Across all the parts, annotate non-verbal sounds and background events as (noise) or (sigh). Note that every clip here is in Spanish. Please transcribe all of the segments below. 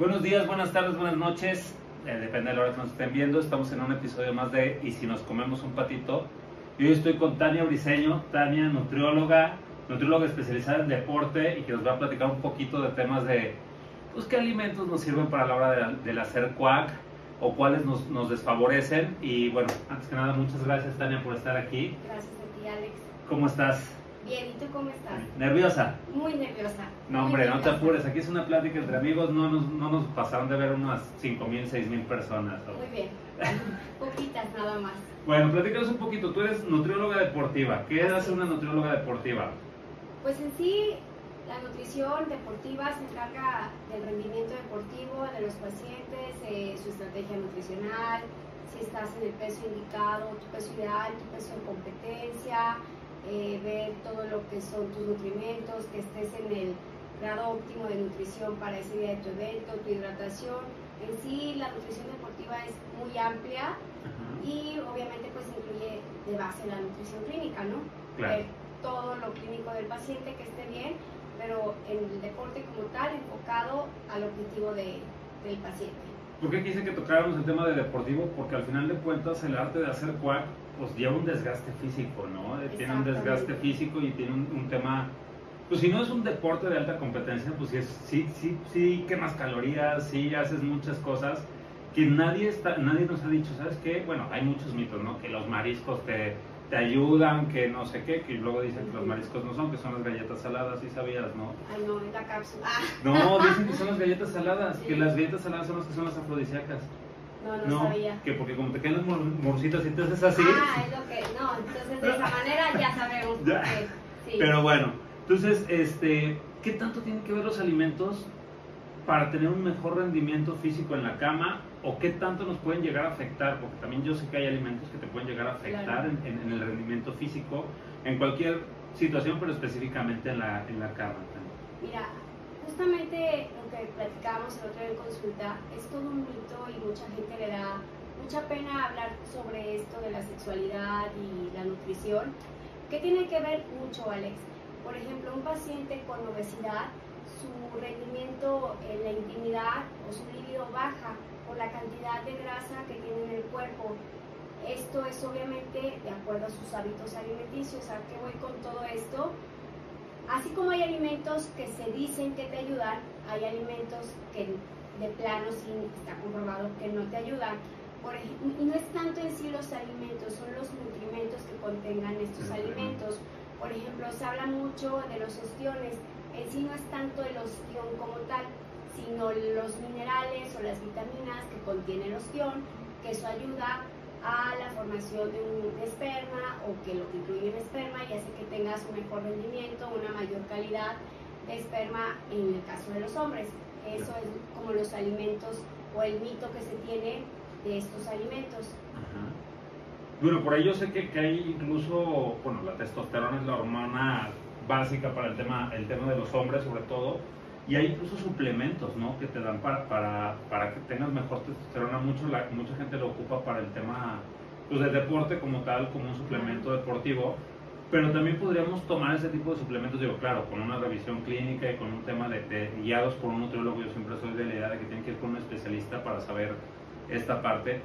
Buenos días, buenas tardes, buenas noches. Eh, depende de la hora que nos estén viendo. Estamos en un episodio más de Y si nos comemos un patito. Y hoy estoy con Tania Briseño, Tania, nutrióloga, nutrióloga especializada en deporte y que nos va a platicar un poquito de temas de pues, qué alimentos nos sirven para la hora de, hacer cuac o cuáles nos, nos desfavorecen. Y bueno, antes que nada, muchas gracias Tania por estar aquí. Gracias a ti, Alex. ¿Cómo estás? Bien, ¿y tú cómo estás? ¿Nerviosa? Muy nerviosa. No, hombre, no te apures. Aquí es una plática entre amigos. No nos, no nos pasaron de ver unas 5.000, 6.000 personas. ¿o? Muy bien. (laughs) Poquitas nada más. Bueno, platícanos un poquito. Tú eres nutrióloga deportiva. ¿Qué hace una nutrióloga deportiva? Pues en sí, la nutrición deportiva se encarga del rendimiento deportivo de los pacientes, eh, su estrategia nutricional, si estás en el peso indicado, tu peso ideal, tu peso en competencia, eh, ver todo lo que son tus nutrimentos, que estés en el grado óptimo de nutrición para ese día de tu evento, tu hidratación. En sí, la nutrición deportiva es muy amplia y obviamente pues incluye de base la nutrición clínica, ¿no? Claro. Ver todo lo clínico del paciente que esté bien, pero en el deporte como tal enfocado al objetivo de- del paciente. ¿Por qué quise que tocáramos el tema de deportivo? Porque al final de cuentas el arte de hacer cuac pues lleva un desgaste físico, ¿no? Eh, Tiene un desgaste físico y tiene un, un tema... Pues si no es un deporte de alta competencia, pues sí, es, sí, sí, sí quemas calorías, sí haces muchas cosas que nadie, está, nadie nos ha dicho, ¿sabes qué? Bueno, hay muchos mitos, ¿no? Que los mariscos te, te ayudan, que no sé qué, que luego dicen que los mariscos no son, que son las galletas saladas, sí sabías, ¿no? Ay no, la cápsula. No, dicen que son las galletas saladas, que las galletas saladas son las que son las afrodisíacas. No, no, No, sabía. que porque como te quedan las mor- morcitas y te haces así. Ah, es lo que, no, entonces de esa manera ya sabemos (laughs) Ya. Sí. Pero bueno, entonces, este, ¿qué tanto tienen que ver los alimentos para tener un mejor rendimiento físico en la cama? ¿O qué tanto nos pueden llegar a afectar? Porque también yo sé que hay alimentos que te pueden llegar a afectar Claro. en, en- en el rendimiento físico, en cualquier situación, pero específicamente en la, en la cama. Mira, justamente que platicábamos el otro día en consulta es todo un mito y mucha gente le da mucha pena hablar sobre esto de la sexualidad y la nutrición, que tiene que ver mucho, Alex. Por ejemplo, un paciente con obesidad, su rendimiento en la intimidad o su libido baja por la cantidad de grasa que tiene en el cuerpo. Esto es obviamente de acuerdo a sus hábitos alimenticios. ¿A qué voy con todo esto? Así como hay alimentos que se dicen que te ayudan, hay alimentos que de plano sí está comprobado que no te ayudan. Por ej- y no es tanto en sí los alimentos, son los nutrimentos que contengan estos alimentos. Por ejemplo, se habla mucho de los ostiones. En sí no es tanto el ostión como tal, sino los minerales o las vitaminas que contiene el ostión, que eso ayuda a la formación de un esperma o que lo que incluye un esperma y hace que tengas un mejor rendimiento, una mayor calidad esperma en el caso de los hombres. Eso es como los alimentos o el mito que se tiene de estos alimentos. Ajá. Bueno, por ahí yo sé que, que hay incluso, bueno, la testosterona es la hormona básica para el tema, el tema de los hombres sobre todo, y hay incluso suplementos, ¿no? Que te dan para, para, para que tengas mejor testosterona. Mucho, la, mucha gente lo ocupa para el tema pues, del deporte como tal, como un suplemento deportivo, pero también podríamos tomar ese tipo de suplementos, digo, claro, con una revisión clínica y con un tema de, de guiados por un nutriólogo. Yo siempre soy de la idea de que tienen que ir con un especialista para saber esta parte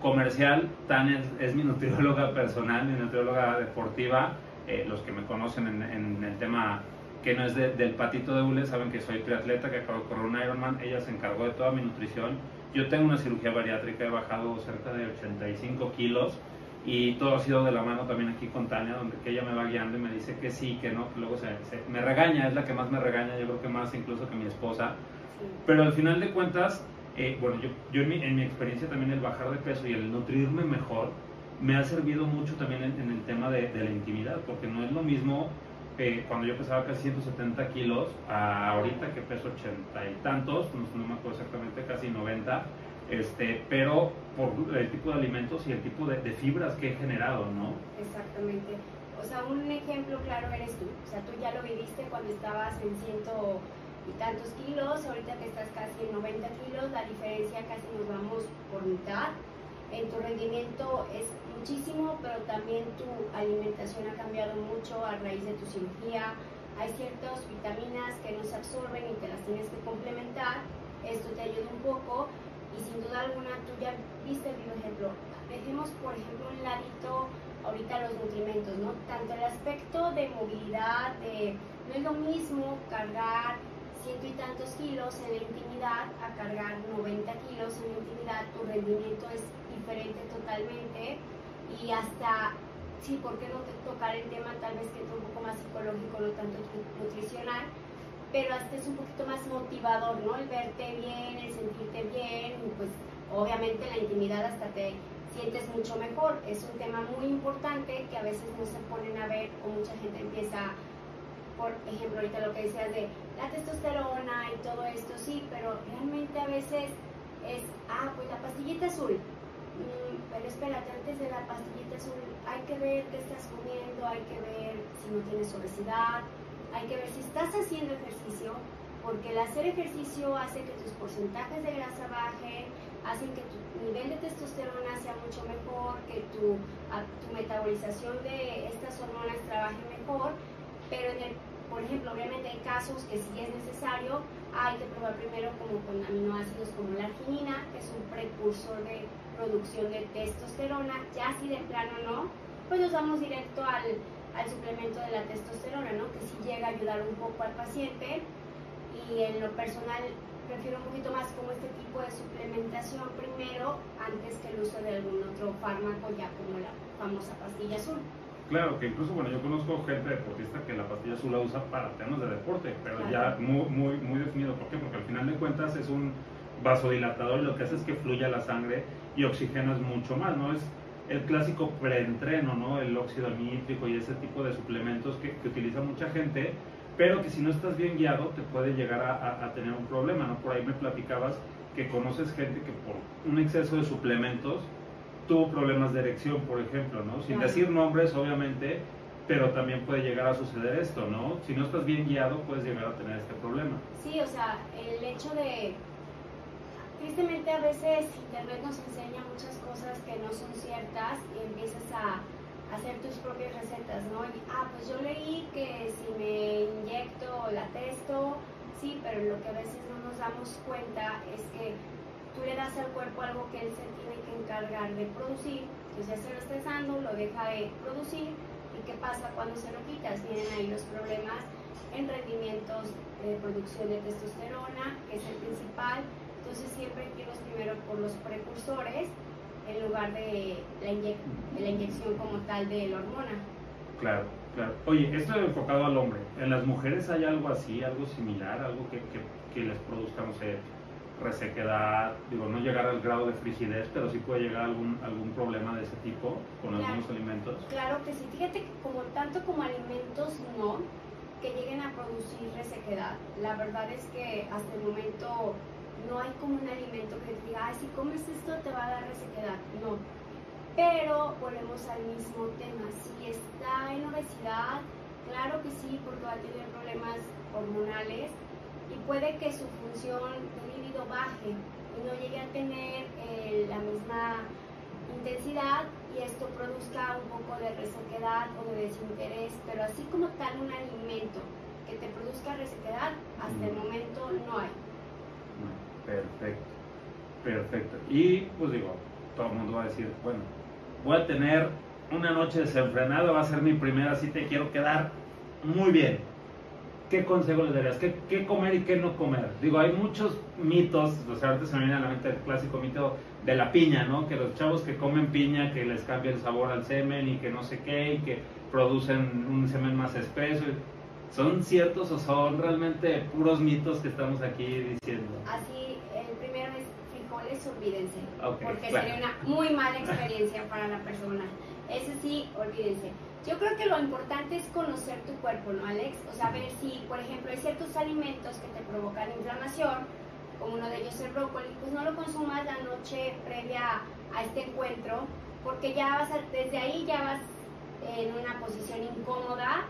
comercial. Tania es, es mi nutrióloga personal, mi nutrióloga deportiva. Eh, los que me conocen en, en el tema que no es de- del patito de hule saben que soy triatleta, que acabo de correr un Ironman. Ella se encargó de toda mi nutrición. Yo tengo una cirugía bariátrica, he bajado cerca de 85 kilos y todo ha sido de la mano también aquí con Tania, donde que ella me va guiando y me dice que sí, que no, que luego se, se- me regaña, es la que más me regaña, yo creo que más incluso que mi esposa. Sí. Pero al final de cuentas, eh, bueno, yo, yo en, mi, en mi experiencia también el bajar de peso y el nutrirme mejor me ha servido mucho también en, en el tema de, de la intimidad, porque no es lo mismo eh, cuando yo pesaba casi 170 kilos a ahorita que peso 80 y tantos, no, no me acuerdo exactamente, casi 90, este, pero por el tipo de alimentos y el tipo de, de fibras que he generado, ¿no? Exactamente. O sea, un ejemplo claro eres tú. O sea, tú ya lo viviste cuando estabas en ciento y tantos kilos, ahorita que estás casi en 90 kilos, la diferencia casi nos vamos por mitad. En tu rendimiento es muchísimo, pero también tu alimentación ha cambiado mucho a raíz de tu cirugía. Hay ciertas vitaminas que no se absorben y te las tienes que complementar esto te ayuda un poco y sin duda alguna tú ya viste el ejemplo. Dejemos, por ejemplo, un ladito ahorita los nutrimentos, ¿no? Tanto el aspecto de movilidad, de no es lo mismo cargar ciento y tantos kilos en la intimidad a cargar 90 kilos en la intimidad, tu rendimiento es diferente totalmente y hasta, sí, ¿por qué no tocar el tema tal vez que es un poco más psicológico, no tanto nutricional? Pero hasta es un poquito más motivador, ¿no? El verte bien, el sentirte bien, pues obviamente la intimidad hasta te sientes mucho mejor. Es un tema muy importante que a veces no se ponen a ver o mucha gente empieza, por ejemplo, ahorita lo que decías de la testosterona y todo esto, sí, pero realmente a veces es, ah, pues la pastillita azul. Mm, pero espérate, antes de la pastillita azul hay que ver qué estás comiendo, hay que ver si no tienes obesidad, hay que ver si estás haciendo ejercicio, porque el hacer ejercicio hace que tus porcentajes de grasa bajen, hacen que tu nivel de testosterona sea mucho mejor, que tu, tu metabolización de estas hormonas trabaje mejor, pero en el, por ejemplo, obviamente hay casos que si es necesario, hay que probar primero como con aminoácidos como la arginina, que es un precursor de producción de testosterona, ya si de plano no, pues nos vamos directo al al suplemento de la testosterona, ¿no? que sí llega a ayudar un poco al paciente y en lo personal prefiero un poquito más como este tipo de suplementación primero antes que el uso de algún otro fármaco ya como la famosa pastilla azul. Claro, que incluso, bueno, yo conozco gente deportista que la pastilla azul la usa para temas de deporte, pero ya muy, muy, muy definido. ¿Por qué? Porque al final de cuentas es un vasodilatador y lo que hace es que fluya la sangre y oxigenas mucho más, ¿no? Es el clásico preentreno, ¿no? El óxido nítrico y ese tipo de suplementos que, utiliza mucha gente, pero que si no estás bien guiado te puede llegar a, tener un problema, ¿no? Por ahí me platicabas que conoces gente que por un exceso de suplementos tuvo problemas de erección, por ejemplo, ¿no? Sin decir nombres, obviamente, pero también puede llegar a suceder esto, ¿no? Si no estás bien guiado, puedes llegar a tener este problema. Sí, o sea, el hecho de tristemente a veces Internet nos enseña muchas cosas que no son ciertas y empiezas a hacer tus propias recetas, ¿no? Y, ah, pues yo leí que si me inyecto la testo, sí, pero lo que a veces no nos damos cuenta es que tú le das al cuerpo algo que él se tiene que encargar de producir, entonces ya se lo está dando, lo deja de producir, ¿y qué pasa cuando se lo quitas? Vienen ahí los problemas en rendimientos de producción de testosterona, que es el principal, entonces siempre hay que irnos primero por los precursores en lugar de la, la inyección como tal de la hormona. Claro, claro. Oye, esto es enfocado al hombre. ¿En las mujeres hay algo así, algo similar, algo que, que, les produzca, no sé, resequedad? Digo, no llegar al grado de frigidez, pero sí puede llegar algún, algún problema de ese tipo con algunos alimentos. Claro que sí. Fíjate que como tanto como alimentos no, que lleguen a producir resequedad. La verdad es que hasta el momento no hay como un alimento que te diga, si comes esto te va a dar resequedad. No. Pero volvemos al mismo tema. Si está en obesidad, claro que sí, porque va a tener problemas hormonales y puede que su función de líbido baje y no llegue a tener eh, la misma intensidad y esto produzca un poco de resequedad o de desinterés, pero así como tal un alimento que te produzca resequedad, hasta el momento no hay. Perfecto, perfecto. Y pues digo, todo el mundo va a decir, bueno, voy a tener una noche desenfrenada, va a ser mi primera cita y quiero quedar muy bien. ¿Qué consejo les darías? ¿Qué, comer y qué no comer? Digo, hay muchos mitos, o sea, ahorita se me viene a la mente el clásico mito de la piña, ¿no? Que los chavos que comen piña, que les cambia el sabor al semen y que no sé qué, y que producen un semen más espeso. ¿Son ciertos o son realmente puros mitos que estamos aquí diciendo? Así olvídense, porque sería una muy mala experiencia para la persona. Eso sí, olvídense. Yo creo que lo importante es conocer tu cuerpo, ¿no, Alex? O sea, ver si, por ejemplo, hay ciertos alimentos que te provocan inflamación, como uno de ellos el brócoli, pues no lo consumas la noche previa a este encuentro, porque ya vas desde ahí ya vas en una posición incómoda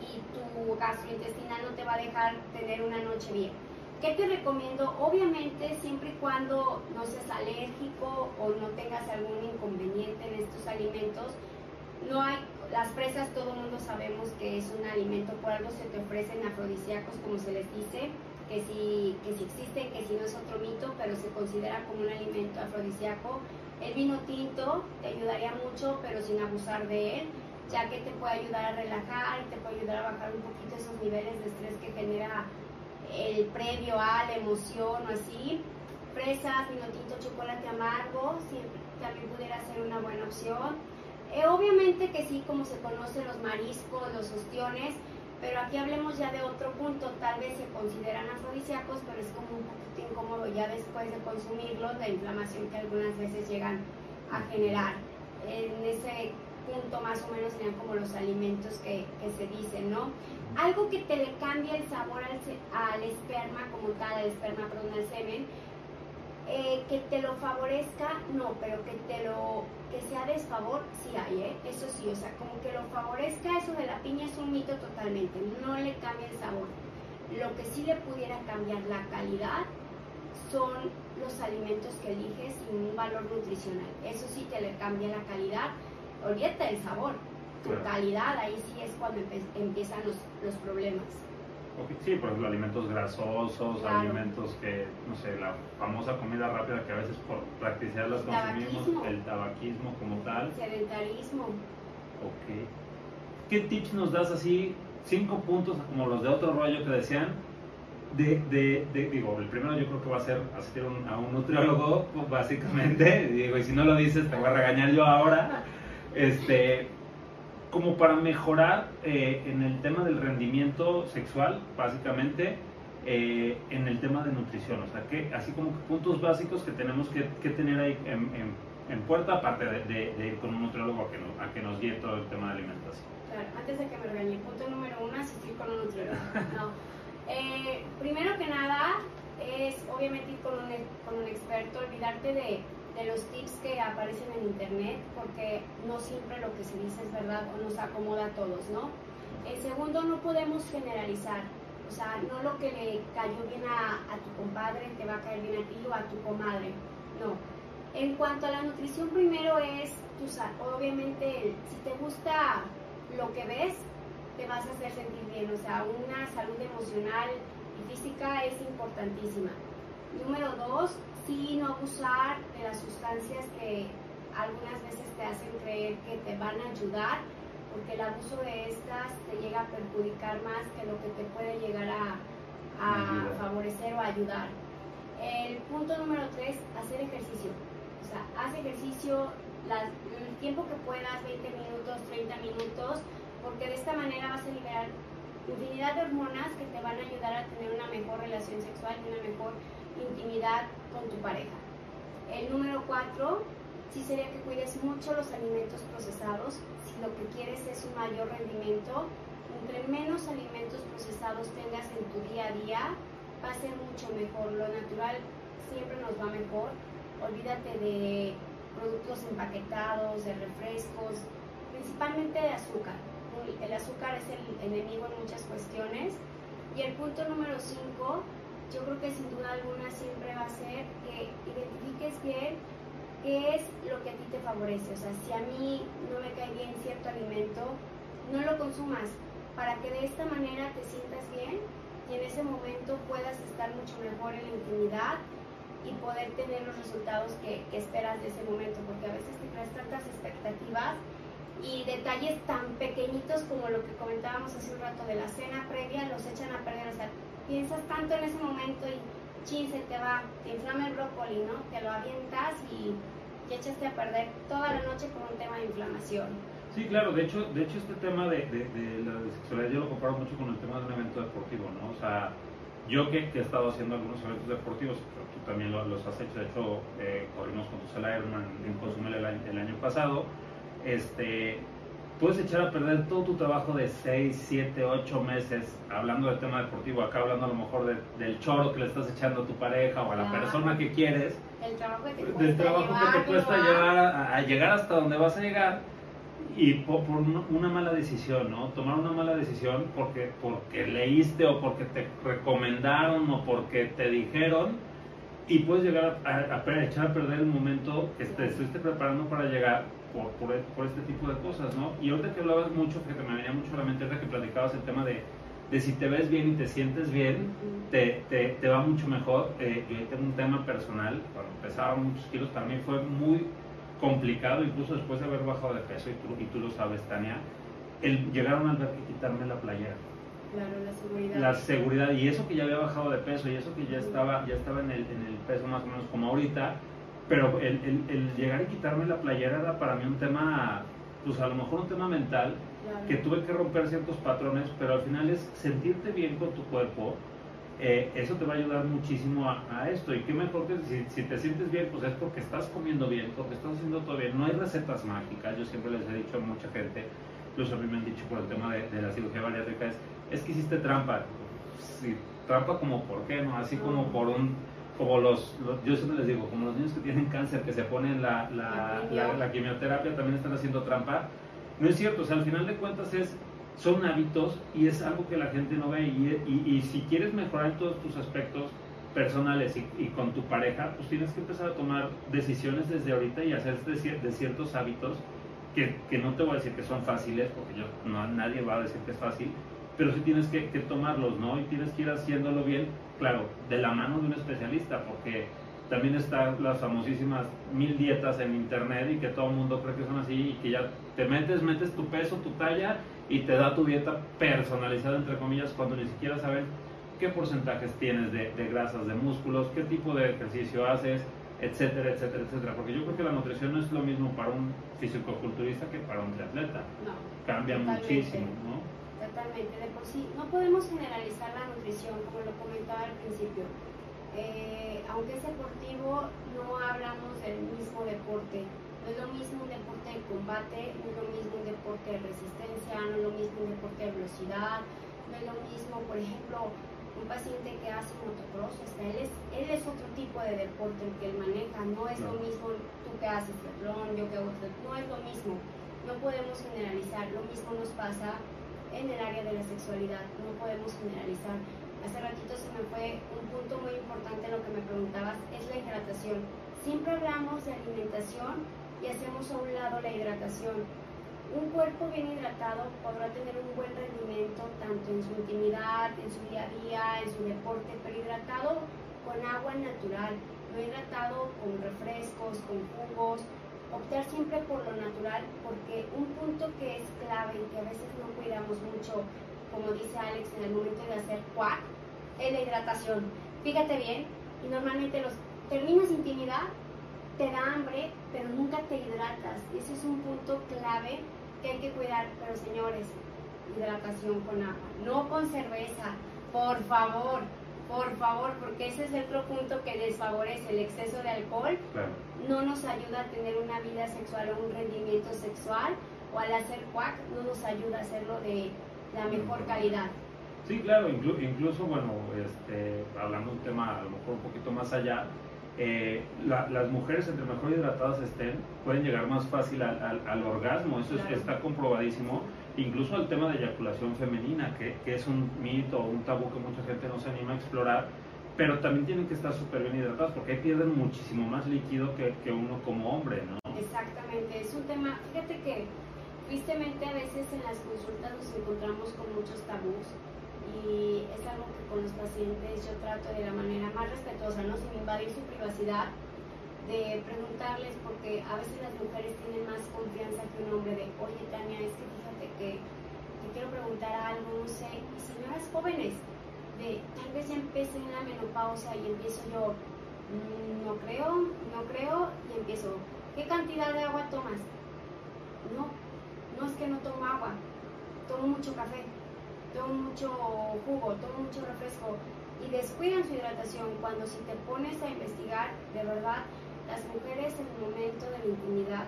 y tu gastrointestinal no te va a dejar tener una noche bien. ¿Qué te recomiendo? Obviamente siempre y cuando no seas alérgico o no tengas algún inconveniente en estos alimentos, no hay, las fresas todo el mundo sabemos que es un alimento, por algo se te ofrecen afrodisíacos como se les dice, que si, que si existen, que si no es otro mito, pero se considera como un alimento afrodisíaco. El vino tinto te ayudaría mucho, pero sin abusar de él, ya que te puede ayudar a relajar te puede ayudar a bajar un poquito esos niveles de estrés que genera el previo a la emoción o así. Fresas, vino tinto, chocolate amargo, siempre, también pudiera ser una buena opción. Eh, obviamente que sí, como se conocen los mariscos, los ostiones, pero aquí hablemos ya de otro punto, tal vez se consideran afrodisíacos, pero es como un poquito incómodo ya después de consumirlos, la inflamación que algunas veces llegan a generar. En ese punto más o menos serían como los alimentos que, que se dicen, ¿no? Algo que te le cambie el sabor al, al esperma como tal, al esperma, perdón, al semen, eh, que te lo favorezca, no, pero que te lo que sea desfavor, sí hay, ¿eh? eso sí, o sea, como que lo favorezca, eso de la piña es un mito totalmente, no le cambia el sabor. Lo que sí le pudiera cambiar la calidad son los alimentos que eliges y un valor nutricional. Eso sí te le cambia la calidad, olvídate del sabor, tu calidad, ahí sí es cuando empiezan los, los problemas. Sí, por ejemplo, alimentos grasosos, alimentos que, no sé, la famosa comida rápida que a veces por practicidad las consumimos, el tabaquismo como tal. Sedentarismo. Ok. ¿Qué tips nos das así? Cinco puntos como los de otro rollo que decían. De, de, de digo, el primero yo creo que va a ser asistir a un nutriólogo, básicamente. (laughs) digo, y si no lo dices, te voy a regañar yo ahora. (laughs) Este, como para mejorar eh, en el tema del rendimiento sexual, básicamente, eh, en el tema de nutrición. O sea, que así como puntos básicos que tenemos que, tener ahí en, en, puerta, aparte de, ir con un nutriólogo a que, nos, a que nos guíe todo el tema de alimentación. Claro, antes de que me regañe, punto número uno, asistir con un nutriólogo. No. Eh, primero que nada, es obviamente ir con un, con un experto, olvidarte de de los tips que aparecen en internet, porque no siempre lo que se dice es verdad o nos acomoda a todos, ¿no? El segundo, no podemos generalizar, o sea, no lo que le cayó bien a, tu compadre te va a caer bien a ti o a tu comadre, no. En cuanto a la nutrición, primero es, tu, obviamente, si te gusta lo que ves, te vas a hacer sentir bien, o sea, una salud emocional y física es importantísima. Número dos, sí no abusar de las sustancias que algunas veces te hacen creer que te van a ayudar, porque el abuso de estas te llega a perjudicar más que lo que te puede llegar a, favorecer o ayudar. El punto número tres, hacer ejercicio. O sea, haz ejercicio el tiempo que puedas, 20 minutos, 30 minutos, porque de esta manera vas a liberar infinidad de hormonas que te van a ayudar a tener una mejor relación sexual y una mejor intimidad con tu pareja. El número cuatro, sí sería que cuides mucho los alimentos procesados. Si lo que quieres es un mayor rendimiento, entre menos alimentos procesados tengas en tu día a día, va a ser mucho mejor. Lo natural siempre nos va mejor. Olvídate de productos empaquetados, de refrescos, principalmente de azúcar. El azúcar es el enemigo en muchas cuestiones. Y el punto número 5 yo creo que sin duda alguna siempre va a ser que identifiques bien qué es lo que a ti te favorece. O sea, si a mí no me cae bien cierto alimento, no lo consumas para que de esta manera te sientas bien y en ese momento puedas estar mucho mejor en la intimidad y poder tener los resultados que, que esperas de ese momento, porque a veces te creas tantas expectativas y detalles tan pequeñitos lo que comentábamos hace un rato de la cena previa los echan a perder. O sea, piensas tanto en ese momento y chin, se te va, te inflama el brócoli, ¿no? Te lo avientas y te echaste a perder toda la noche con un tema de inflamación. Sí, claro, de hecho, de hecho este tema de, la sexualidad yo lo comparo mucho con el tema de un evento deportivo, ¿no? O sea, yo que, he estado haciendo algunos eventos deportivos, pero tú también los has hecho, de hecho eh, corrimos con tu Ironman en Cozumel el, el año pasado, este, puedes echar a perder todo tu trabajo de 6, 7, 8 meses hablando del tema deportivo, acá hablando a lo mejor del choro que le estás echando a tu pareja o a la persona que quieres, el trabajo que te del trabajo que te cuesta llevar a, llegar hasta donde vas a llegar y por, una mala decisión, ¿no? Tomar una mala decisión porque, porque leíste o porque te recomendaron o porque te dijeron y puedes llegar a, echar a perder el momento que te estuviste preparando para llegar por, por, este tipo de cosas, ¿no? Y ahorita que hablabas mucho, que me venía mucho a la mente, ahorita que platicabas el tema de, de si te ves bien y te sientes bien, te, te, te va mucho mejor. Eh, yo tengo un tema personal, cuando pesaba muchos kilos, mí fue muy complicado, incluso después de haber bajado de peso, y tú, y tú lo sabes, Tania, el llegar a un que quitarme la playera. Claro, la seguridad. La seguridad, y eso que ya había bajado de peso, y eso que ya estaba, ya estaba en, el, en el peso más o menos como ahorita, pero el, el, el, llegar y quitarme la playera era para mí un tema, pues a lo mejor un tema mental, que tuve que romper ciertos patrones, pero al final es sentirte bien con tu cuerpo, eh, eso te va a ayudar muchísimo a, esto. Y qué mejor que si, si, te sientes bien, pues es porque estás comiendo bien, porque estás haciendo todo bien. No hay recetas mágicas, yo siempre les he dicho a mucha gente, incluso a mí me han dicho por el tema de, de la cirugía bariátrica, es, es que hiciste trampa. Sí, trampa como por qué, ¿no? Así como por un como los, yo siempre les digo, como los niños que tienen cáncer, que se ponen la, la, la, quimioterapia, también están haciendo trampa. No es cierto, o sea, al final de cuentas es, son hábitos y es algo que la gente no ve. Y, y, si quieres mejorar todos tus aspectos personales y, y, con tu pareja, pues tienes que empezar a tomar decisiones desde ahorita y hacer de, de ciertos hábitos que, que, no te voy a decir que son fáciles, porque yo, no, nadie va a decir que es fácil, pero sí tienes que, que tomarlos, ¿no? Y tienes que ir haciéndolo bien claro, de la mano de un especialista, porque también están las famosísimas mil dietas en internet y que todo el mundo cree que son así y que ya te metes, metes tu peso, tu talla y te da tu dieta personalizada, entre comillas, cuando ni siquiera sabes qué porcentajes tienes de, grasas, de músculos, qué tipo de ejercicio haces, etcétera, etcétera, etcétera. Porque yo creo que la nutrición no es lo mismo para un físico-culturista que para un triatleta. No. Cambia muchísimo, ¿no? Totalmente, de por sí. No podemos generalizar la nutrición, como lo comentaba al principio. Eh, aunque es deportivo, no hablamos del mismo deporte. No es lo mismo un deporte de combate, no es lo mismo un deporte de resistencia, no es lo mismo un deporte de velocidad, no es lo mismo, por ejemplo, un paciente que hace motocross, o sea, él es, él es otro tipo de deporte el que él maneja, no es lo mismo tú que haces triatlón, yo que hago no es lo mismo, no podemos generalizar, lo mismo nos pasa en el área de la sexualidad. No podemos generalizar. Hace ratito se me fue un punto muy importante lo que me preguntabas, es la hidratación. Siempre hablamos de alimentación y hacemos a un lado la hidratación. Un cuerpo bien hidratado podrá tener un buen rendimiento tanto en su intimidad, en su día a día, en su deporte, pero hidratado con agua natural, no hidratado con refrescos, con jugos, optar siempre por lo natural, porque un punto que es clave y que a veces no cuidamos mucho, como dice Alex, en el momento de hacer cuac, es la hidratación. Fíjate bien, y normalmente los terminas intimidad, te da hambre, pero nunca te hidratas. Ese es un punto clave que hay que cuidar. Pero señores, hidratación con agua, no con cerveza, por favor. Por favor, porque ese es otro punto que desfavorece el exceso de alcohol. No nos ayuda a tener una vida sexual o un rendimiento sexual, o al hacer cuac no nos ayuda a hacerlo de la mejor calidad. Sí, claro, incluso, bueno, este, hablando de un tema a lo mejor un poquito más allá, eh, las mujeres entre mejor hidratadas estén, pueden llegar más fácil al, al, orgasmo, eso está comprobadísimo incluso el tema de eyaculación femenina, que, que, es un mito o un tabú que mucha gente no se anima a explorar, pero también tienen que estar súper bien hidratados porque ahí pierden muchísimo más líquido que, uno como hombre, ¿no? Exactamente, es un tema, fíjate que tristemente a veces en las consultas nos encontramos con muchos tabús y es algo que con los pacientes yo trato de la manera más respetuosa, ¿no? sin invadir su privacidad, de preguntarles, porque a veces las mujeres tienen más confianza que un hombre de, oye Tania, es que que te quiero preguntar algo, no sé, señoras jóvenes, de tal vez ya empiecen la menopausa y empiezo yo, mm, no creo, no creo, y empiezo, ¿qué cantidad de agua tomas? No, no es que no tomo agua, tomo mucho café, tomo mucho jugo, tomo mucho refresco y descuidan su hidratación cuando si te pones a investigar, de verdad, las mujeres en el momento de la intimidad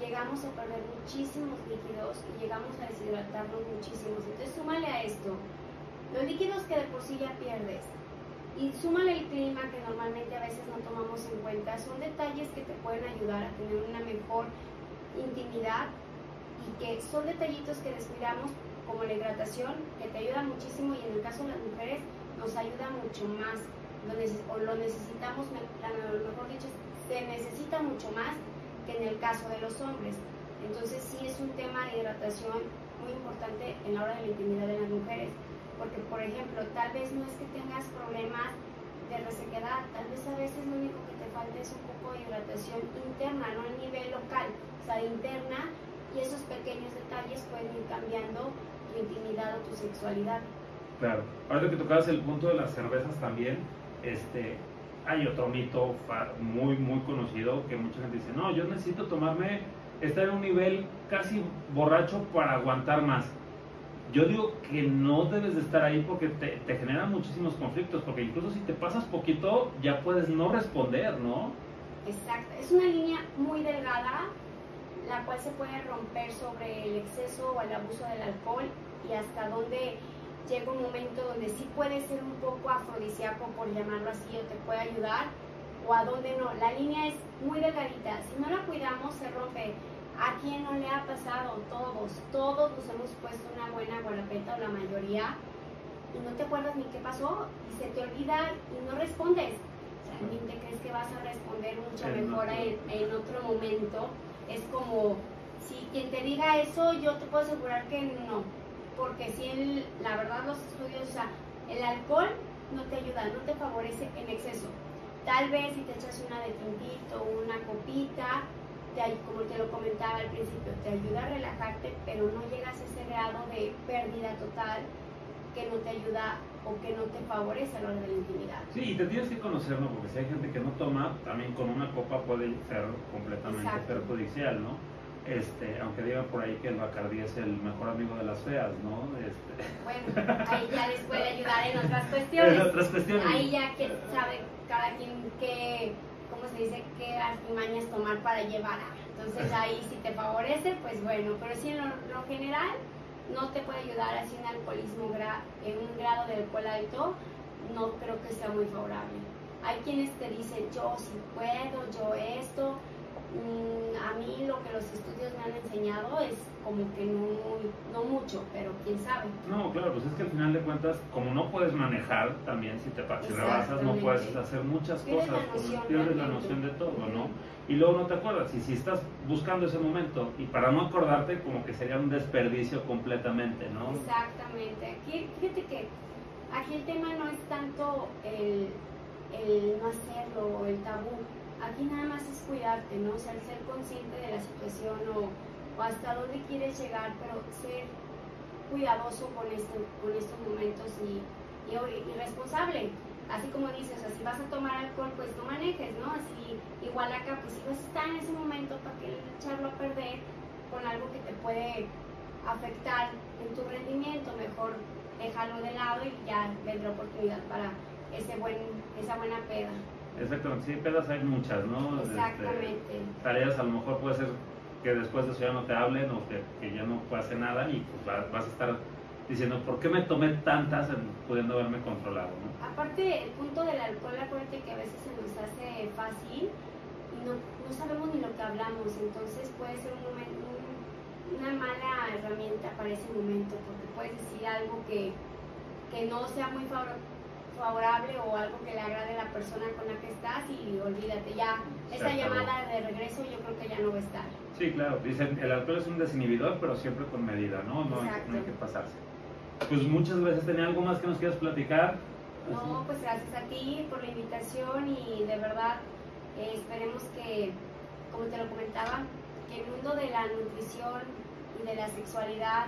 llegamos a perder muchísimos líquidos y llegamos a deshidratarnos muchísimos. Entonces súmale a esto los líquidos que de por sí ya pierdes y súmale el clima que normalmente a veces no tomamos en cuenta. Son detalles que te pueden ayudar a tener una mejor intimidad y que son detallitos que descuidamos como la hidratación que te ayuda muchísimo y en el caso de las mujeres nos ayuda mucho más o lo necesitamos, mejor dicho, se necesita mucho más que en el caso de los hombres. Entonces sí es un tema de hidratación muy importante en la hora de la intimidad de las mujeres, porque por ejemplo, tal vez no es que tengas problemas de resequedad, tal vez a veces lo único que te falta es un poco de hidratación interna, no a nivel local, o sea, interna, y esos pequeños detalles pueden ir cambiando tu intimidad o tu sexualidad. Claro, ahora que tocabas el punto de las cervezas también, este, hay otro mito muy, muy conocido que mucha gente dice, no, yo necesito tomarme, estar en un nivel casi borracho para aguantar más. Yo digo que no debes de estar ahí porque te, te generan muchísimos conflictos, porque incluso si te pasas poquito ya puedes no responder, ¿no? Exacto, es una línea muy delgada, la cual se puede romper sobre el exceso o el abuso del alcohol y hasta donde llega un momento donde sí puede ser un poco afrodisíaco, por llamarlo así, o te puede ayudar, o a donde no. La línea es muy delgadita. Si no la cuidamos, se rompe. ¿A quién no le ha pasado? Todos, todos nos hemos puesto una buena guarapeta o la mayoría y no te acuerdas ni qué pasó y se te olvida y no respondes. Realmente crees que vas a responder mucho mejor en, en otro momento. Es como, si quien te diga eso, yo te puedo asegurar que no porque si la verdad los estudios, o sea, el alcohol no te ayuda, no te favorece en exceso. Tal vez si te echas una de tintito, una copita, te, como te lo comentaba al principio, te ayuda a relajarte, pero no llegas a ese grado de pérdida total que no te ayuda o que no te favorece a la hora de la intimidad. Sí, y te tienes que conocer, ¿no? Porque si hay gente que no toma, también con una copa puede ser completamente perjudicial, ¿no? Este, aunque digan por ahí que el Bacardí es el mejor amigo de las feas, ¿no? Este... Bueno, ahí ya les puede (laughs) ayudar en otras cuestiones. En otras cuestiones. Ahí ya que sabe cada quien qué, ¿cómo se dice? Qué artimañas tomar para llevar. Entonces ahí si te favorece, pues bueno, pero si en lo, general no te puede ayudar así un alcoholismo en un grado de alcohol alto, no creo que sea muy favorable. Hay quienes te dicen, yo sí puedo, yo esto, a mí lo que los estudios me han enseñado es como que no, no mucho, pero quién sabe. No, claro, pues es que al final de cuentas, como no puedes manejar también, si te si rebasas, no puedes hacer muchas cosas, pierdes la noción de todo, ¿no? Y luego no te acuerdas, y si estás buscando ese momento, y para no acordarte, como que sería un desperdicio completamente, ¿no? Exactamente. Aquí, fíjate que aquí el tema no es tanto el, el no hacerlo, el tabú, Aquí nada más es cuidarte, ¿no? O sea, ser consciente de la situación o, hasta dónde quieres llegar, pero ser cuidadoso con, este, con estos momentos y, y, responsable. Así como dices, o si vas a tomar alcohol, pues no manejes, ¿no? Así, igual acá, pues si vas a estar en ese momento, ¿para qué echarlo a perder con algo que te puede afectar en tu rendimiento? Mejor déjalo de lado y ya vendrá oportunidad para ese buen, esa buena peda. Exactamente, sí, pedas hay muchas, ¿no? Este, Exactamente. tareas a lo mejor puede ser que después de eso ya no te hablen o que, que ya no pase nada y pues vas, a estar diciendo, ¿por qué me tomé tantas pudiendo haberme controlado? ¿no? Aparte, el punto del alcohol, acuérdate que a veces se nos hace fácil y no, no sabemos ni lo que hablamos, entonces puede ser un momento, una mala herramienta para ese momento, porque puedes decir algo que, que no sea muy favorable favorable o algo que le agrade a la persona con la que estás y olvídate, ya esa llamada de regreso yo creo que ya no va a estar. Sí, claro, dicen, el alcohol es un desinhibidor, pero siempre con medida, ¿no? No, hay, que pasarse. Pues muchas veces tenía algo más que nos quieras platicar. No, pues gracias a ti por la invitación y de verdad eh, esperemos que, como te lo comentaba, que el mundo de la nutrición y de la sexualidad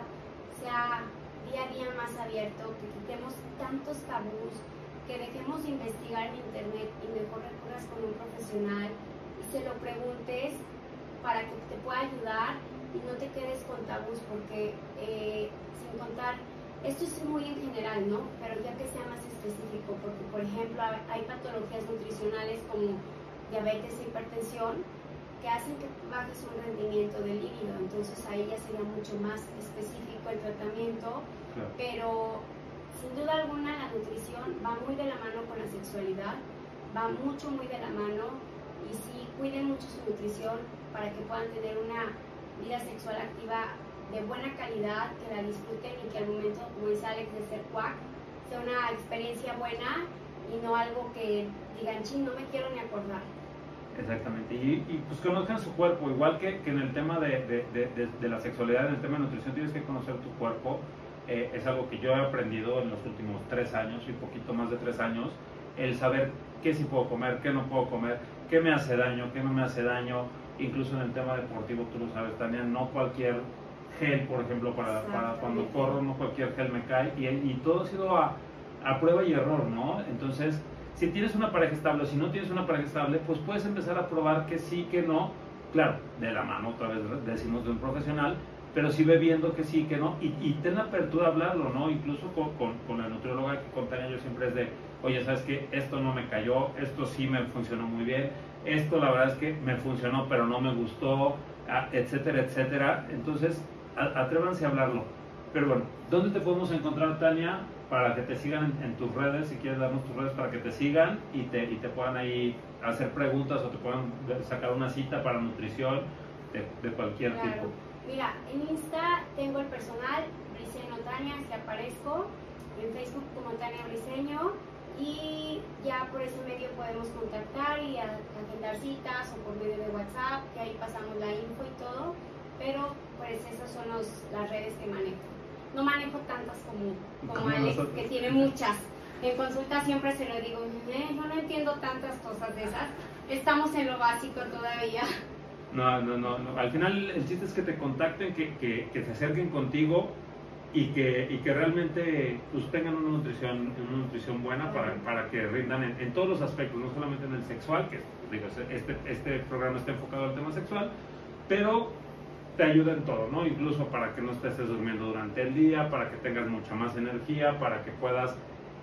sea día a día más abierto, que quitemos tantos tabús, que dejemos de investigar en internet y mejor recurras con un profesional y se lo preguntes para que te pueda ayudar y no te quedes con tabús porque eh, sin contar, esto es muy en general, ¿no? Pero ya que sea más específico, porque por ejemplo hay patologías nutricionales como diabetes e hipertensión que hacen que bajes un rendimiento del líquido, entonces ahí ya sería mucho más específico el tratamiento, pero sin duda alguna la nutrición va muy de la mano con la sexualidad, va mucho, muy de la mano y sí, cuiden mucho su nutrición para que puedan tener una vida sexual activa de buena calidad, que la disfruten y que al momento, como dice de ser cuac, sea una experiencia buena y no algo que digan, ching, no me quiero ni acordar. Exactamente, y, pues conozcan su cuerpo, igual que, en el tema de, de, de, la sexualidad, en el tema de nutrición, tienes que conocer tu cuerpo eh, es algo que yo he aprendido en los últimos tres años y poquito más de tres años, el saber qué sí puedo comer, qué no puedo comer, qué me hace daño, qué no me hace daño, incluso en el tema deportivo, tú lo sabes, Tania, no cualquier gel, por ejemplo, para, para cuando corro, no cualquier gel me cae, y, y todo ha sido a, a, prueba y error, ¿no? Entonces, si tienes una pareja estable o si no tienes una pareja estable, pues puedes empezar a probar que sí, que no, claro, de la mano, otra vez decimos de un profesional, pero sí ve viendo que sí, que no, y, y ten apertura a hablarlo, ¿no? Incluso con, con, con la nutrióloga que con Tania yo siempre es de, oye, ¿sabes qué? Esto no me cayó, esto sí me funcionó muy bien, esto la verdad es que me funcionó, pero no me gustó, etcétera, etcétera. Entonces, atrévanse a hablarlo. Pero bueno, ¿dónde te podemos encontrar, Tania, para que te sigan en, tus redes? Si quieres darnos tus redes para que te sigan y te, y te puedan ahí hacer preguntas o te puedan sacar una cita para nutrición de, de cualquier claro. tipo. Mira, en Insta tengo el personal, Briseño Tania, que aparezco, en Facebook como Tania Briseño, y ya por ese medio podemos contactar y agendar citas o por medio de WhatsApp, que ahí pasamos la info y todo, pero pues esas son los, las redes que manejo. No manejo tantas como, como Alex, que tiene muchas. En consulta siempre se lo digo, eh, yo no entiendo tantas cosas de esas, estamos en lo básico todavía. No, no, no, no. Al final el chiste es que te contacten, que, que, que se acerquen contigo y que, y que realmente pues, tengan una nutrición, una nutrición buena para, para que rindan en, en, todos los aspectos, no solamente en el sexual, que digo, este, este programa está enfocado al tema sexual, pero te ayuda en todo, ¿no? Incluso para que no estés durmiendo durante el día, para que tengas mucha más energía, para que puedas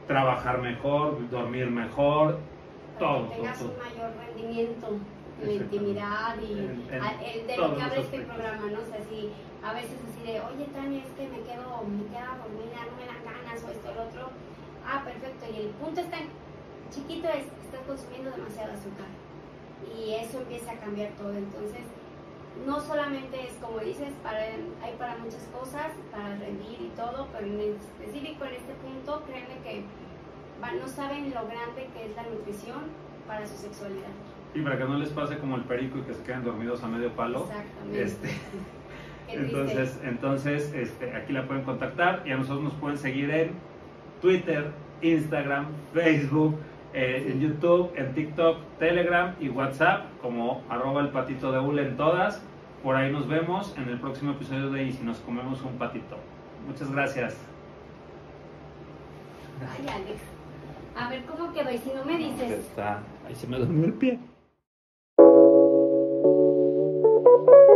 trabajar mejor, dormir mejor, para todo. Que tengas todo, un mayor rendimiento en la intimidad y a- el de lo que habla este programa, ¿no? O sea, si a veces así de, oye Tania, es que me quedo, me queda dormida, no me dan ganas o esto, lo otro. Ah, perfecto. Y el punto está chiquito es, estás consumiendo demasiado azúcar. Y eso empieza a cambiar todo. Entonces, no solamente es como dices, para, hay para muchas cosas, para rendir y todo, pero en específico en este punto, créanme que no saben lo grande que es la nutrición para su sexualidad. Y para que no les pase como el perico y que se queden dormidos a medio palo. Exactamente. Este, (laughs) (laughs) entonces, entonces este, aquí la pueden contactar y a nosotros nos pueden seguir en Twitter, Instagram, Facebook, eh, en YouTube, en TikTok, Telegram y WhatsApp como arroba el patito de hule en todas. Por ahí nos vemos en el próximo episodio de Y si nos comemos un patito. Muchas gracias. Ay, Alex. A ver cómo quedó y si no me dices. Está. Ahí se me durmió el pie. thank you.